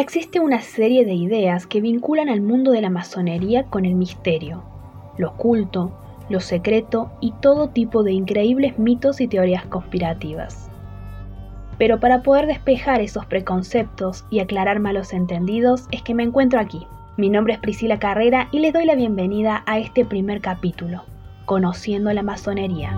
Existe una serie de ideas que vinculan al mundo de la masonería con el misterio, lo oculto, lo secreto y todo tipo de increíbles mitos y teorías conspirativas. Pero para poder despejar esos preconceptos y aclarar malos entendidos es que me encuentro aquí. Mi nombre es Priscila Carrera y les doy la bienvenida a este primer capítulo, Conociendo la Masonería.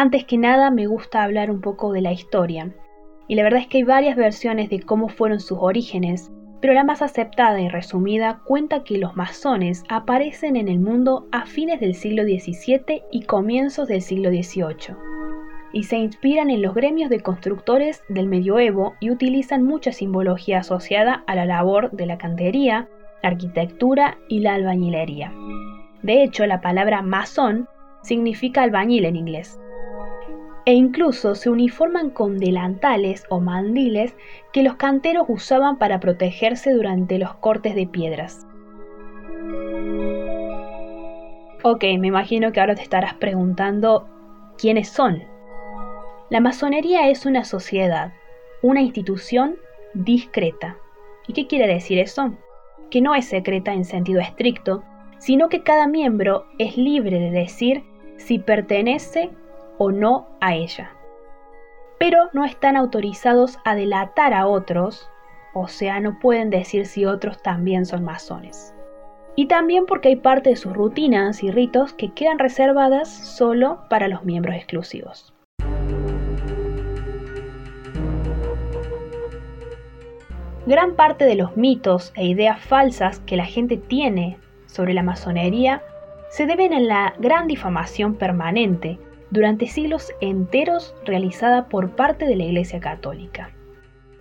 Antes que nada me gusta hablar un poco de la historia, y la verdad es que hay varias versiones de cómo fueron sus orígenes pero la más aceptada y resumida cuenta que los masones aparecen en el mundo a fines del siglo XVII y comienzos del siglo XVIII, y se inspiran en los gremios de constructores del medioevo y utilizan mucha simbología asociada a la labor de la cantería, la arquitectura y la albañilería. De hecho, la palabra masón significa albañil en inglés, e incluso se uniforman con delantales o mandiles que los canteros usaban para protegerse durante los cortes de piedras. Ok, me imagino que ahora te estarás preguntando quiénes son. La masonería es una sociedad, una institución discreta. ¿Y qué quiere decir eso? Que no es secreta en sentido estricto, sino que cada miembro es libre de decir si pertenece o no a ella. Pero no están autorizados a delatar a otros, o sea, no pueden decir si otros también son masones. Y también porque hay parte de sus rutinas y ritos que quedan reservadas solo para los miembros exclusivos. Gran parte de los mitos e ideas falsas que la gente tiene sobre la masonería se deben a la gran difamación permanente durante siglos enteros realizada por parte de la Iglesia Católica.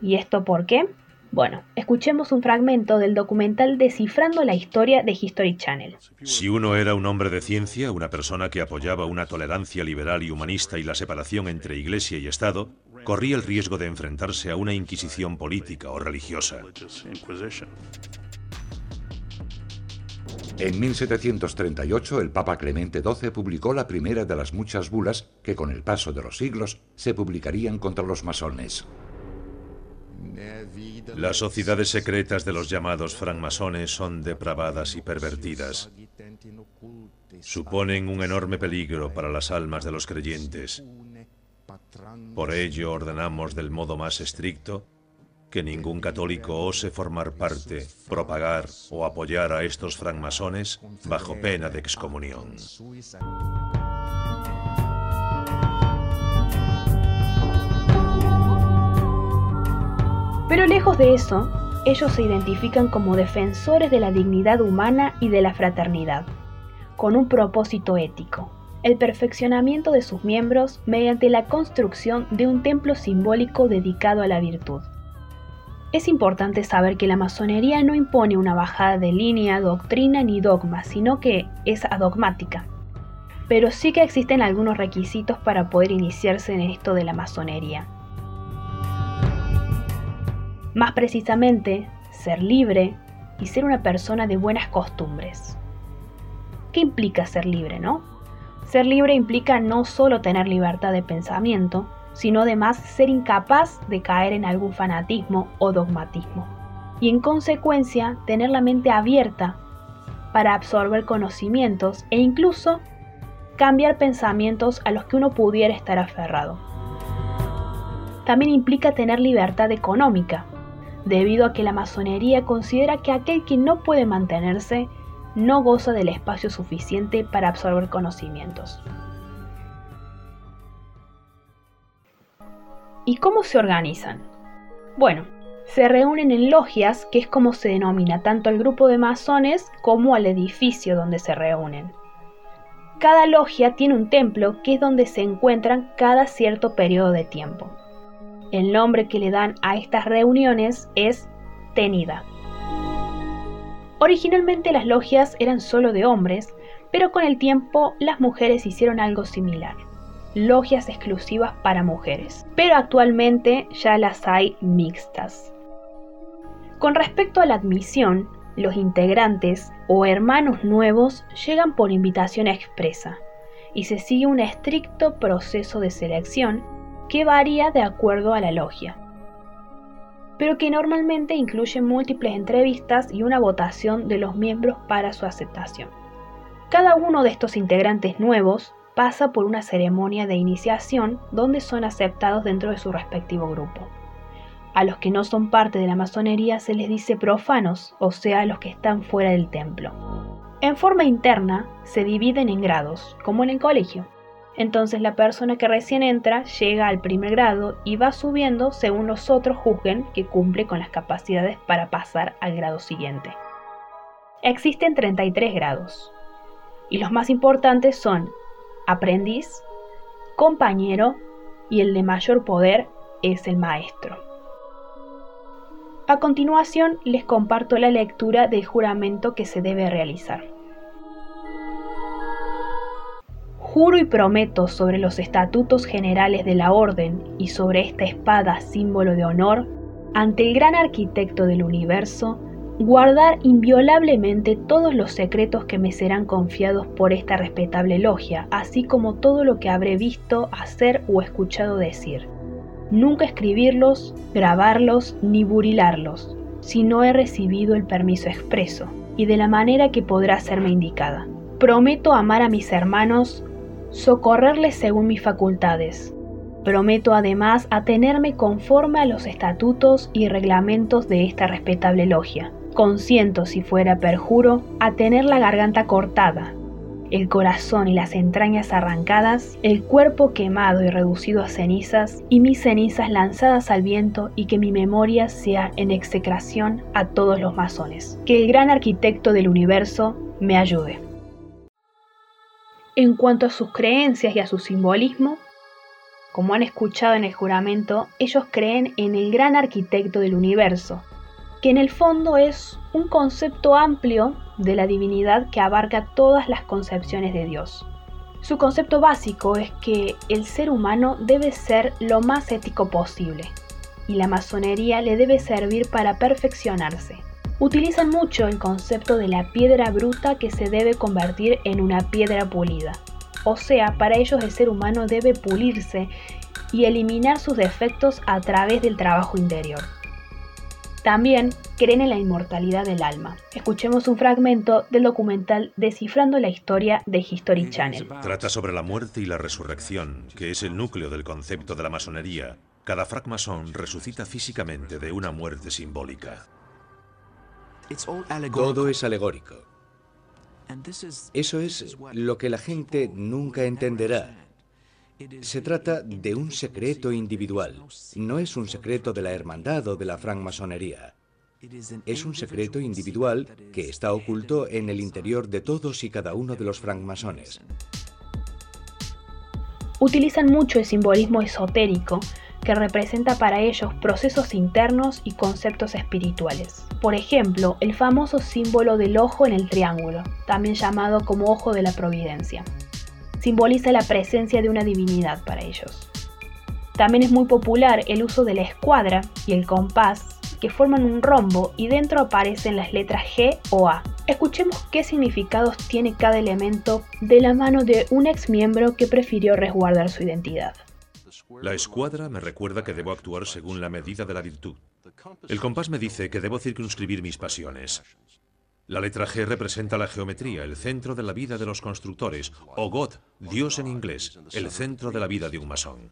¿Y esto por qué? Bueno, escuchemos un fragmento del documental Descifrando la historia de History Channel. Si uno era un hombre de ciencia, una persona que apoyaba una tolerancia liberal y humanista y la separación entre Iglesia y Estado, corría el riesgo de enfrentarse a una inquisición política o religiosa. En 1738 el Papa Clemente XII publicó la primera de las muchas bulas que con el paso de los siglos se publicarían contra los masones. Las sociedades secretas de los llamados francmasones son depravadas y pervertidas. Suponen un enorme peligro para las almas de los creyentes. Por ello ordenamos del modo más estricto que ningún católico ose formar parte, propagar o apoyar a estos francmasones bajo pena de excomunión. Pero lejos de eso, ellos se identifican como defensores de la dignidad humana y de la fraternidad, con un propósito ético, el perfeccionamiento de sus miembros mediante la construcción de un templo simbólico dedicado a la virtud. Es importante saber que la masonería no impone una bajada de línea, doctrina ni dogma, sino que es adogmática. Pero sí que existen algunos requisitos para poder iniciarse en esto de la masonería. Más precisamente, ser libre y ser una persona de buenas costumbres. ¿Qué implica ser libre, no? Ser libre implica no solo tener libertad de pensamiento, sino además ser incapaz de caer en algún fanatismo o dogmatismo. Y en consecuencia tener la mente abierta para absorber conocimientos e incluso cambiar pensamientos a los que uno pudiera estar aferrado. También implica tener libertad económica, debido a que la masonería considera que aquel que no puede mantenerse no goza del espacio suficiente para absorber conocimientos. ¿Y cómo se organizan? Bueno, se reúnen en logias, que es como se denomina tanto al grupo de masones como al edificio donde se reúnen. Cada logia tiene un templo que es donde se encuentran cada cierto periodo de tiempo. El nombre que le dan a estas reuniones es tenida. Originalmente las logias eran solo de hombres, pero con el tiempo las mujeres hicieron algo similar logias exclusivas para mujeres, pero actualmente ya las hay mixtas. Con respecto a la admisión, los integrantes o hermanos nuevos llegan por invitación expresa y se sigue un estricto proceso de selección que varía de acuerdo a la logia, pero que normalmente incluye múltiples entrevistas y una votación de los miembros para su aceptación. Cada uno de estos integrantes nuevos pasa por una ceremonia de iniciación donde son aceptados dentro de su respectivo grupo. A los que no son parte de la masonería se les dice profanos, o sea, los que están fuera del templo. En forma interna se dividen en grados, como en el colegio. Entonces la persona que recién entra llega al primer grado y va subiendo según los otros juzguen que cumple con las capacidades para pasar al grado siguiente. Existen 33 grados, y los más importantes son aprendiz, compañero y el de mayor poder es el maestro. A continuación les comparto la lectura del juramento que se debe realizar. Juro y prometo sobre los estatutos generales de la Orden y sobre esta espada símbolo de honor, ante el gran arquitecto del universo, guardar inviolablemente todos los secretos que me serán confiados por esta respetable logia, así como todo lo que habré visto, hacer o escuchado decir. Nunca escribirlos, grabarlos ni burilarlos, si no he recibido el permiso expreso, y de la manera que podrá serme indicada. Prometo amar a mis hermanos socorrerles según mis facultades. Prometo además atenerme conforme a los estatutos y reglamentos de esta respetable logia. Consiento, si fuera perjuro, a tener la garganta cortada, el corazón y las entrañas arrancadas, el cuerpo quemado y reducido a cenizas, y mis cenizas lanzadas al viento, y que mi memoria sea en execración a todos los masones. Que el gran arquitecto del universo me ayude. En cuanto a sus creencias y a su simbolismo, como han escuchado en el juramento, ellos creen en el gran arquitecto del universo, que en el fondo es un concepto amplio de la divinidad que abarca todas las concepciones de Dios. Su concepto básico es que el ser humano debe ser lo más ético posible, y la masonería le debe servir para perfeccionarse, utilizan mucho el concepto de la piedra bruta que se debe convertir en una piedra pulida. O sea, para ellos el ser humano debe pulirse y eliminar sus defectos a través del trabajo interior. También creen en la inmortalidad del alma. Escuchemos un fragmento del documental Descifrando la historia de History Channel. Trata sobre la muerte y la resurrección, que es el núcleo del concepto de la masonería. Cada francmasón resucita físicamente de una muerte simbólica. Todo es alegórico. Eso es lo que la gente nunca entenderá. Se trata de un secreto individual. No es un secreto de la hermandad o de la francmasonería. Es un secreto individual que está oculto en el interior de todos y cada uno de los francmasones. Utilizan mucho el simbolismo esotérico que representa para ellos procesos internos y conceptos espirituales. Por ejemplo, el famoso símbolo del ojo en el triángulo, también llamado como ojo de la providencia. Simboliza la presencia de una divinidad para ellos. También es muy popular el uso de la escuadra y el compás, que forman un rombo y dentro aparecen las letras G o A. Escuchemos qué significados tiene cada elemento de la mano de un ex miembro que prefirió resguardar su identidad. La escuadra me recuerda que debo actuar según la medida de la virtud. El compás me dice que debo circunscribir mis pasiones. La letra G representa la geometría, el centro de la vida de los constructores, o God, Dios en inglés, el centro de la vida de un masón.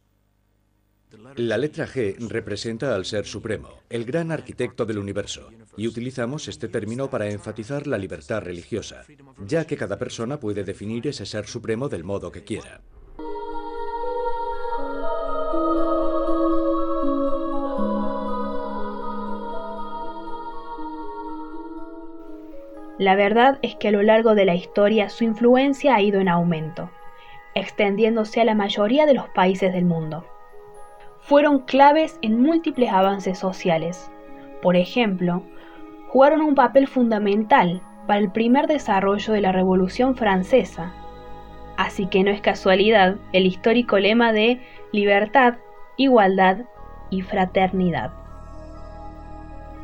La letra G representa al Ser Supremo, el gran arquitecto del universo, y utilizamos este término para enfatizar la libertad religiosa, ya que cada persona puede definir ese Ser Supremo del modo que quiera. La verdad es que a lo largo de la historia su influencia ha ido en aumento, extendiéndose a la mayoría de los países del mundo. Fueron claves en múltiples avances sociales. Por ejemplo, jugaron un papel fundamental para el primer desarrollo de la Revolución Francesa. Así que no es casualidad el histórico lema de libertad, igualdad y fraternidad.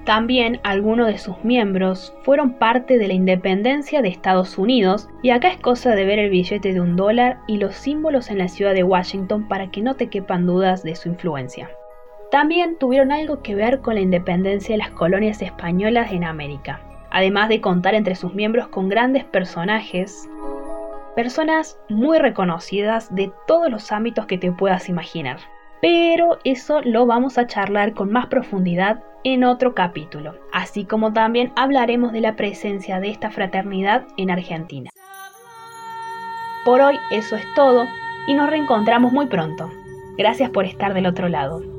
También algunos de sus miembros fueron parte de la independencia de Estados Unidos y acá es cosa de ver el billete de un dólar y los símbolos en la ciudad de Washington para que no te quepan dudas de su influencia. También tuvieron algo que ver con la independencia de las colonias españolas en América, además de contar entre sus miembros con grandes personajes, personas muy reconocidas de todos los ámbitos que te puedas imaginar. Pero eso lo vamos a charlar con más profundidad en otro capítulo, así como también hablaremos de la presencia de esta fraternidad en Argentina. Por hoy eso es todo y nos reencontramos muy pronto. Gracias por estar del otro lado.